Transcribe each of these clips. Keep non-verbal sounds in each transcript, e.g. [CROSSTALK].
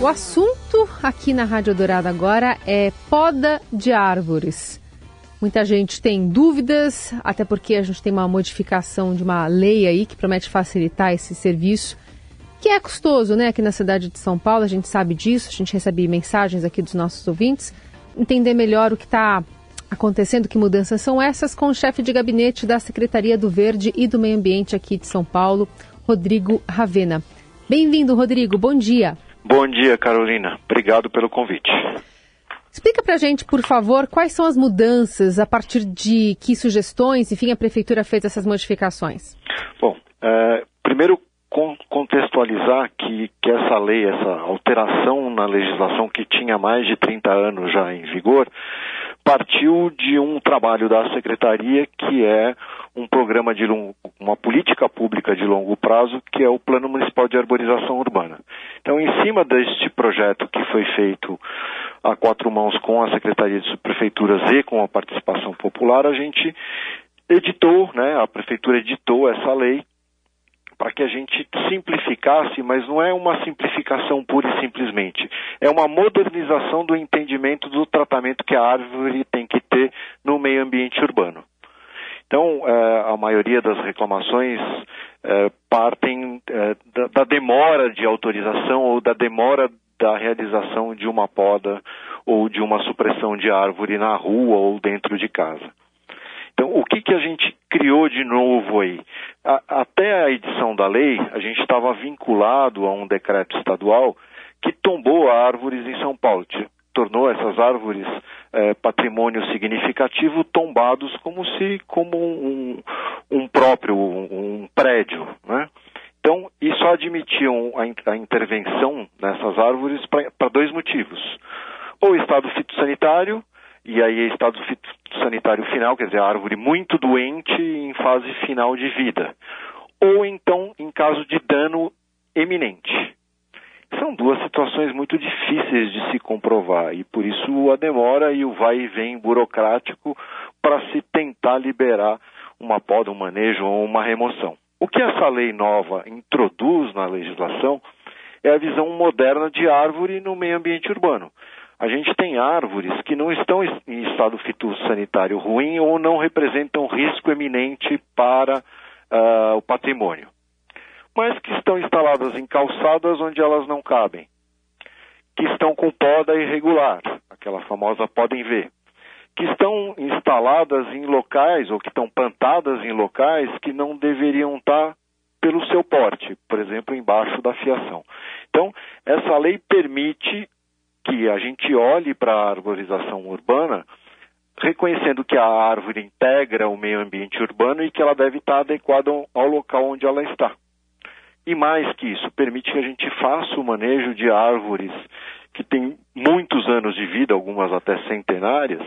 O assunto aqui na Rádio Dourado agora é poda de árvores. Muita gente tem dúvidas, até porque a gente tem uma modificação de uma lei aí que promete facilitar esse serviço, que é custoso, né? Aqui na cidade de São Paulo, a gente sabe disso, a gente recebe mensagens aqui dos nossos ouvintes. Entender melhor o que está acontecendo, que mudanças são essas, com o chefe de gabinete da Secretaria do Verde e do Meio Ambiente aqui de São Paulo, Rodrigo Ravena. Bem-vindo, Rodrigo. Bom dia. Bom dia, Carolina. Obrigado pelo convite. Explica para a gente, por favor, quais são as mudanças a partir de que sugestões, enfim, a Prefeitura fez essas modificações. Bom, é, primeiro contextualizar que, que essa lei, essa alteração na legislação que tinha mais de 30 anos já em vigor, partiu de um trabalho da Secretaria que é um programa de longo, uma política pública de longo prazo, que é o Plano Municipal de Arborização Urbana. Então, em cima deste projeto que foi feito a quatro mãos com a Secretaria de Subprefeituras e com a participação popular, a gente editou, né, a prefeitura editou essa lei para que a gente simplificasse, mas não é uma simplificação pura e simplesmente. É uma modernização do entendimento do tratamento que a árvore tem que ter no meio ambiente urbano. Então, é, a maioria das reclamações é, partem é, da, demora de autorização ou da demora da realização de uma poda ou de uma supressão de árvore na rua ou dentro de casa. Então, o que, que a gente criou de novo aí? A, até a edição da lei, a gente estava vinculado a um decreto estadual que tombou árvores em São Paulo, tornou essas árvores é, patrimônio significativo tombados como se como um, um próprio um, um prédio, né? Então, isso admitiam a, a intervenção nessas árvores para dois motivos. Ou estado fitossanitário, e aí estado sanitário final, quer dizer, a árvore muito doente em fase final de vida, ou então em caso de dano eminente. São duas situações muito difíceis de se comprovar e por isso a demora e o vai e vem burocrático para se tentar liberar uma poda, um manejo ou uma remoção. O que essa lei nova introduz na legislação é a visão moderna de árvore no meio ambiente urbano a gente tem árvores que não estão em estado fitossanitário ruim ou não representam risco eminente para uh, o patrimônio, mas que estão instaladas em calçadas onde elas não cabem, que estão com poda irregular, aquela famosa podem ver, que estão instaladas em locais ou que estão plantadas em locais que não deveriam estar pelo seu porte, por exemplo, embaixo da fiação. Então, essa lei permite que a gente olhe para a arborização urbana reconhecendo que a árvore integra o meio ambiente urbano e que ela deve estar adequada ao local onde ela está. E mais que isso, permite que a gente faça o manejo de árvores que têm muitos anos de vida, algumas até centenárias,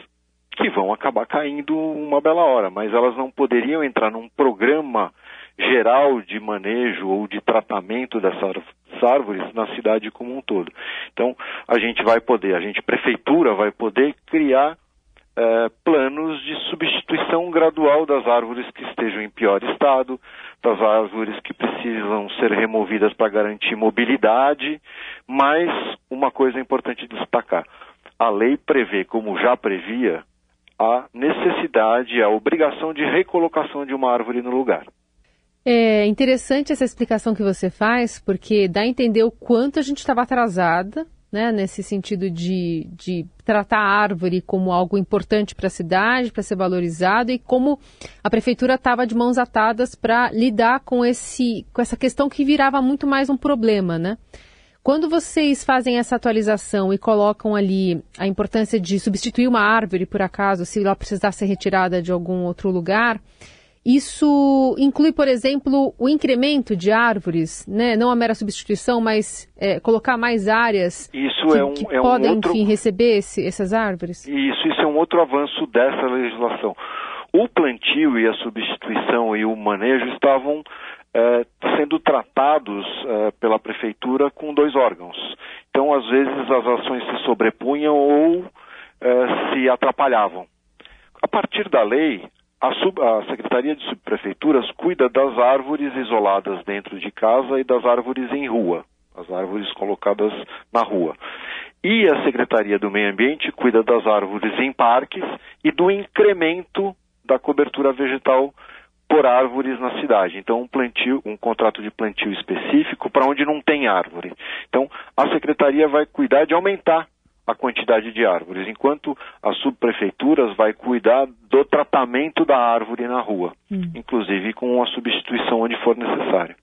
que vão acabar caindo uma bela hora, mas elas não poderiam entrar num programa geral de manejo ou de tratamento dessas árvores na cidade como um todo. Então, a gente vai poder, a gente, prefeitura, vai poder criar é, planos de substituição gradual das árvores que estejam em pior estado, das árvores que precisam ser removidas para garantir mobilidade, mas uma coisa importante destacar: a lei prevê, como já previa, a necessidade, a obrigação de recolocação de uma árvore no lugar. É interessante essa explicação que você faz, porque dá a entender o quanto a gente estava atrasada, né, nesse sentido de, de tratar a árvore como algo importante para a cidade, para ser valorizado, e como a prefeitura estava de mãos atadas para lidar com, esse, com essa questão que virava muito mais um problema, né? Quando vocês fazem essa atualização e colocam ali a importância de substituir uma árvore, por acaso, se ela precisar ser retirada de algum outro lugar, isso inclui, por exemplo, o incremento de árvores, né? não a mera substituição, mas é, colocar mais áreas isso que, é um, que é podem, um outro... enfim, receber esse, essas árvores? Isso, isso é um outro avanço dessa legislação. O plantio e a substituição e o manejo estavam é, sendo tratados é, pela prefeitura com dois órgãos. Então, às vezes, as ações se sobrepunham ou é, se atrapalhavam. A partir da lei, a, Secretaria de Subprefeituras cuida das árvores isoladas dentro de casa e das árvores em rua. as árvores colocadas na rua. E a Secretaria do Meio Ambiente cuida das árvores em parques e do incremento da cobertura vegetal por árvores na cidade. Então, um plantio, um contrato de plantio específico para onde não tem árvore. Então, a secretaria vai cuidar de aumentar a quantidade de árvores, enquanto as subprefeituras vai cuidar do tratamento da árvore na rua, hum. inclusive com a substituição onde for necessário.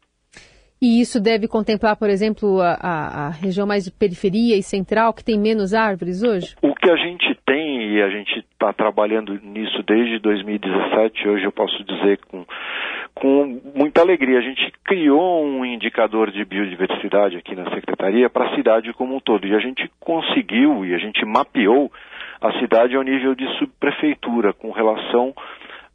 E isso deve contemplar, por exemplo, a, a, região mais de periferia e central, que tem menos árvores hoje? O que a gente e a gente está trabalhando nisso desde 2017, hoje eu posso dizer com, com muita alegria, a gente criou um indicador de biodiversidade aqui na Secretaria para a cidade como um todo. E a gente conseguiu, e a gente mapeou a cidade ao nível de subprefeitura, com relação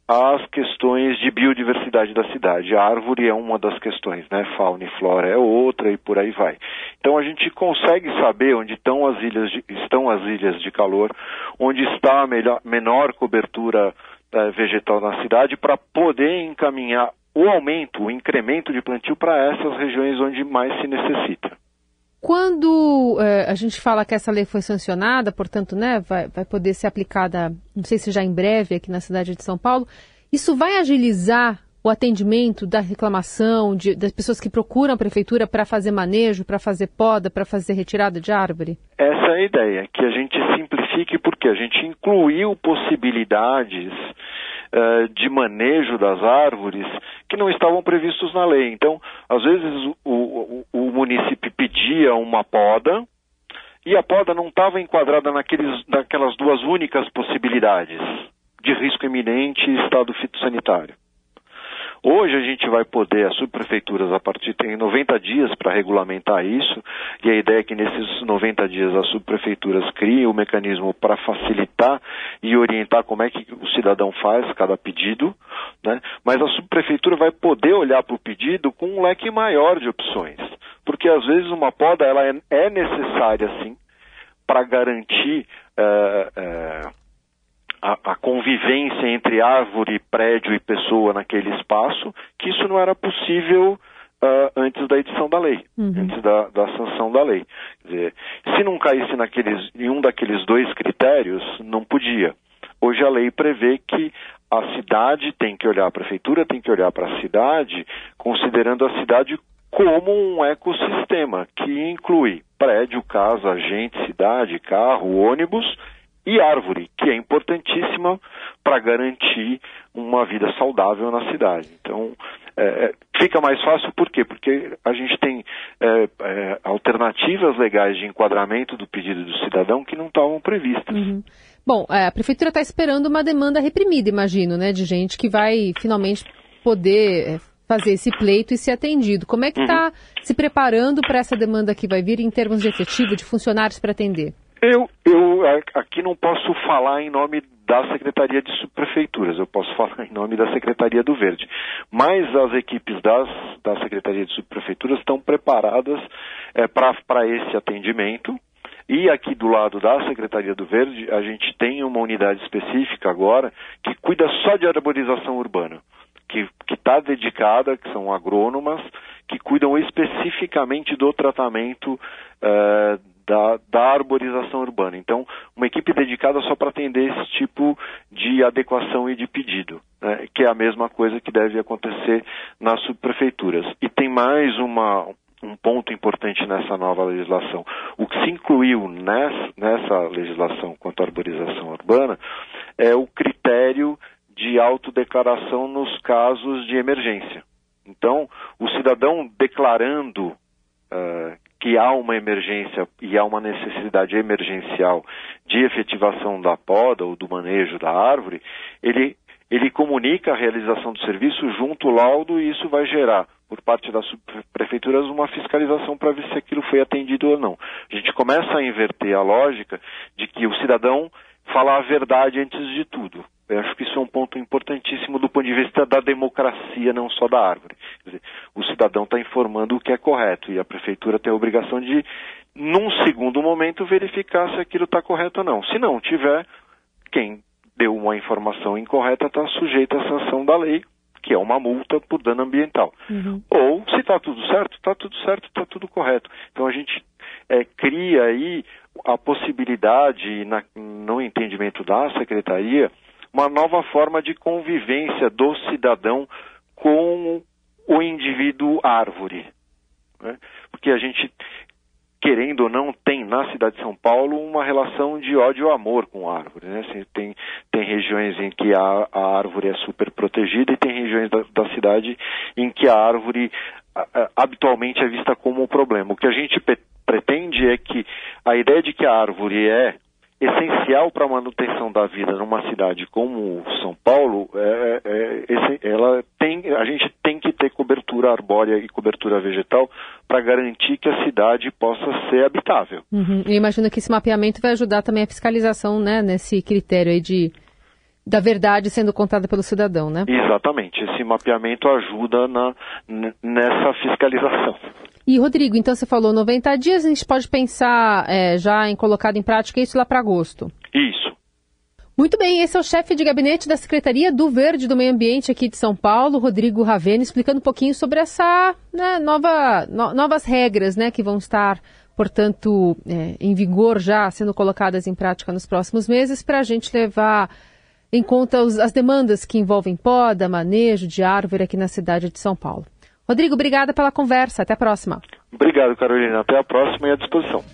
as questões de biodiversidade da cidade. A árvore é uma das questões, né? Fauna e flora é outra e por aí vai. Então a gente consegue saber onde estão as ilhas de, estão as ilhas de calor, onde está a melhor, menor cobertura eh, vegetal na cidade para poder encaminhar o aumento, o incremento de plantio para essas regiões onde mais se necessita. Quando é, a gente fala que essa lei foi sancionada, portanto, né, vai, vai poder ser aplicada, não sei se já em breve aqui na cidade de São Paulo, isso vai agilizar o atendimento da reclamação de, das pessoas que procuram a prefeitura para fazer manejo, para fazer poda, para fazer retirada de árvore? Essa é a ideia, que a gente simplifique porque a gente incluiu possibilidades uh, de manejo das árvores que não estavam previstos na lei. Então, às vezes o, o, o município pedia uma poda e a poda não estava enquadrada naqueles, naquelas duas únicas possibilidades de risco iminente e estado fitossanitário. Hoje a gente vai poder, as subprefeituras, a partir tem 90 dias para regulamentar isso, e a ideia é que nesses 90 dias as subprefeituras criem o um mecanismo para facilitar e orientar como é que o cidadão faz cada pedido, né? mas a subprefeitura vai poder olhar para o pedido com um leque maior de opções, porque às vezes uma poda ela é, é necessária sim para garantir é, a, a, convivência entre árvore, prédio e pessoa naquele espaço, que isso não era possível uh, antes da edição da lei, uhum. antes da, da, sanção da lei. Quer dizer, se não caísse naqueles, em um daqueles dois critérios, não podia. Hoje a lei prevê que a cidade tem que olhar, a prefeitura tem que olhar para a cidade, considerando a cidade como um ecossistema que inclui prédio, casa, gente, cidade, carro, ônibus e árvore, que é importantíssima para garantir uma vida saudável na cidade. Então, é, é, fica mais fácil por quê? Porque a gente tem é, é, alternativas legais de enquadramento do pedido do cidadão que não estavam previstas. Uhum. Bom, é, a prefeitura está esperando uma demanda reprimida, imagino, né, de gente que vai finalmente poder é, fazer esse pleito e ser atendido. Como é que está uhum. se preparando para essa demanda que vai vir em termos de efetivo, de funcionários para atender? Eu, eu aqui não posso falar em nome da Secretaria de Subprefeituras, eu posso [LAUGHS] falar em nome da Secretaria do Verde. Mas as equipes das, da Secretaria de Subprefeituras estão preparadas é, para esse atendimento. E aqui do lado da Secretaria do Verde, a gente tem uma unidade específica agora que cuida só de arborização urbana, que está dedicada, que são agrônomas, que cuidam especificamente do tratamento uh, da, da arborização urbana. Então, uma equipe dedicada só para atender esse tipo de adequação e de pedido, né, que é a mesma coisa que deve acontecer nas subprefeituras. E tem mais uma, um ponto importante nessa nova legislação. O que se incluiu nessa, nessa legislação quanto à arborização urbana é o critério de autodeclaração nos casos de emergência. Então, o cidadão declarando uh, que há uma emergência e há uma necessidade emergencial de efetivação da poda ou do manejo da árvore, ele, ele comunica a realização do serviço junto ao laudo e isso vai gerar, por parte das prefeituras, uma fiscalização para ver se aquilo foi atendido ou não. A gente começa a inverter a lógica de que o cidadão fala a verdade antes de tudo. Eu acho que isso é um ponto importantíssimo do ponto de vista da democracia, não só da árvore. Dizer, o cidadão está informando o que é correto e a prefeitura tem a obrigação de, num segundo momento, verificar se aquilo está correto ou não. Se não tiver, quem deu uma informação incorreta está sujeito à sanção da lei, que é uma multa por dano ambiental. Uhum. Ou, se está tudo certo, está tudo certo, está tudo correto. Então a gente é, cria aí a possibilidade, na, no entendimento da Secretaria, uma nova forma de convivência do cidadão com o indivíduo árvore. Né? Porque a gente, querendo ou não, tem na cidade de São Paulo uma relação de ódio e amor com a árvore. Né? Assim, tem, tem regiões em que a, a, árvore é super protegida e tem regiões da, da cidade em que a árvore a, a, habitualmente é vista como um problema. O que a gente pretende é que a ideia de que a árvore é essencial para a manutenção da vida numa cidade como São Paulo, é, é, é ela tem, a gente tem que ter cobertura arbórea e cobertura vegetal para garantir que a cidade possa ser habitável. Uhum. Eu imagino que esse mapeamento vai ajudar também a fiscalização, né, nesse critério aí de da verdade sendo contada pelo cidadão, né? Exatamente. Esse mapeamento ajuda na, nessa fiscalização. E, Rodrigo, então você falou 90 dias, a gente pode pensar é, já em colocado em prática isso lá para agosto? Isso. Muito bem, esse é o chefe de gabinete da Secretaria do Verde do Meio Ambiente aqui de São Paulo, Rodrigo Ravena, explicando um pouquinho sobre essa né, nova, no, novas regras né, que vão estar, portanto, é, em vigor já, sendo colocadas em prática nos próximos meses, para a gente levar em conta os, as demandas que envolvem poda, manejo de árvore aqui na cidade de São Paulo. Rodrigo, obrigada pela conversa. Até a próxima. Obrigado, Carolina. Até a próxima e à disposição.